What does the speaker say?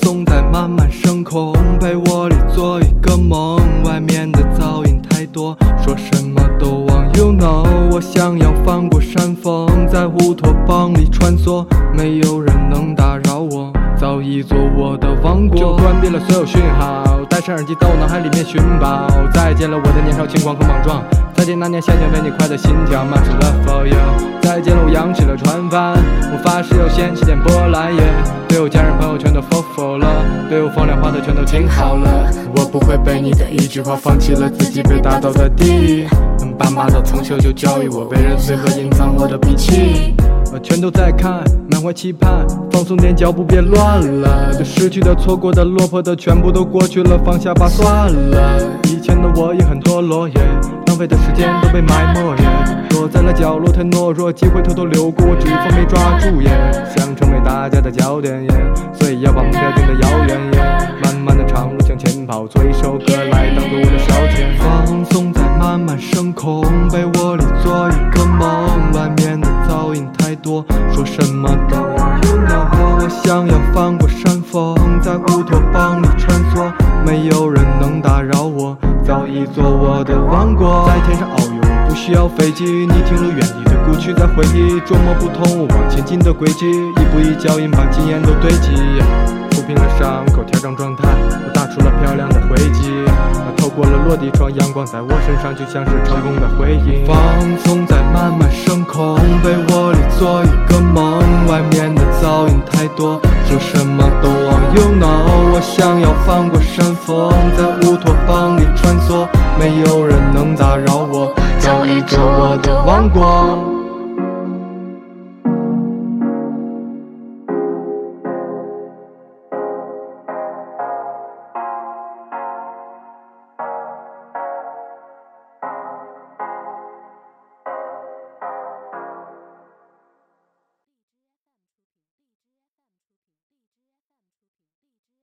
总在慢慢升空，被窝里做一个梦，外面的噪音太多，说什么都忘。You know，我想要翻过山峰，在乌托邦里穿梭，没有人能打扰我，早已做我的王国。就关闭了所有讯号，戴上耳机在我脑海里面寻宝，再见了我的年少轻狂和莽撞。再见那年夏天为你快的心跳，Much love for you。再见了我扬起了船帆，我发誓要掀起点波澜。对我家人朋友全都 fall for 了，对我风凉话的全都听好了。我不会被你的一句话放弃了自己被打倒在地。爸妈的从小就教育我为人随和，隐藏我的脾气。我全都在看，满怀期盼，放松点脚步别乱了。对失去的、错过的、落魄的，全部都过去了，放下吧，算了。以前的我也很堕落。浪费的时间都被埋没耶，躲在了角落太懦弱，机会偷偷流过，我只风没抓住耶。想成为大家的焦点，所以要把目标定得遥远耶。漫漫的长路向前跑，做一首歌来当做我的消遣。放松在慢慢升空，被窝里做一个梦，外面的噪音太多，说什么都想要翻过山峰，在乌托邦里穿梭，没有人能打扰我。早已做我的王国，在天上遨游，不需要飞机。你听了远离的故去，在回忆捉摸不通我往前进的轨迹，一步一脚印把经验都堆积，抚平了伤口，调整状态，我打出了漂亮的轨迹。透过了落地窗，阳光在我身上就像是成功的回应。放太多，说什么都忘。You know，我想要翻过山峰，在乌托邦里穿梭，没有人能打扰我，造一座我的王国。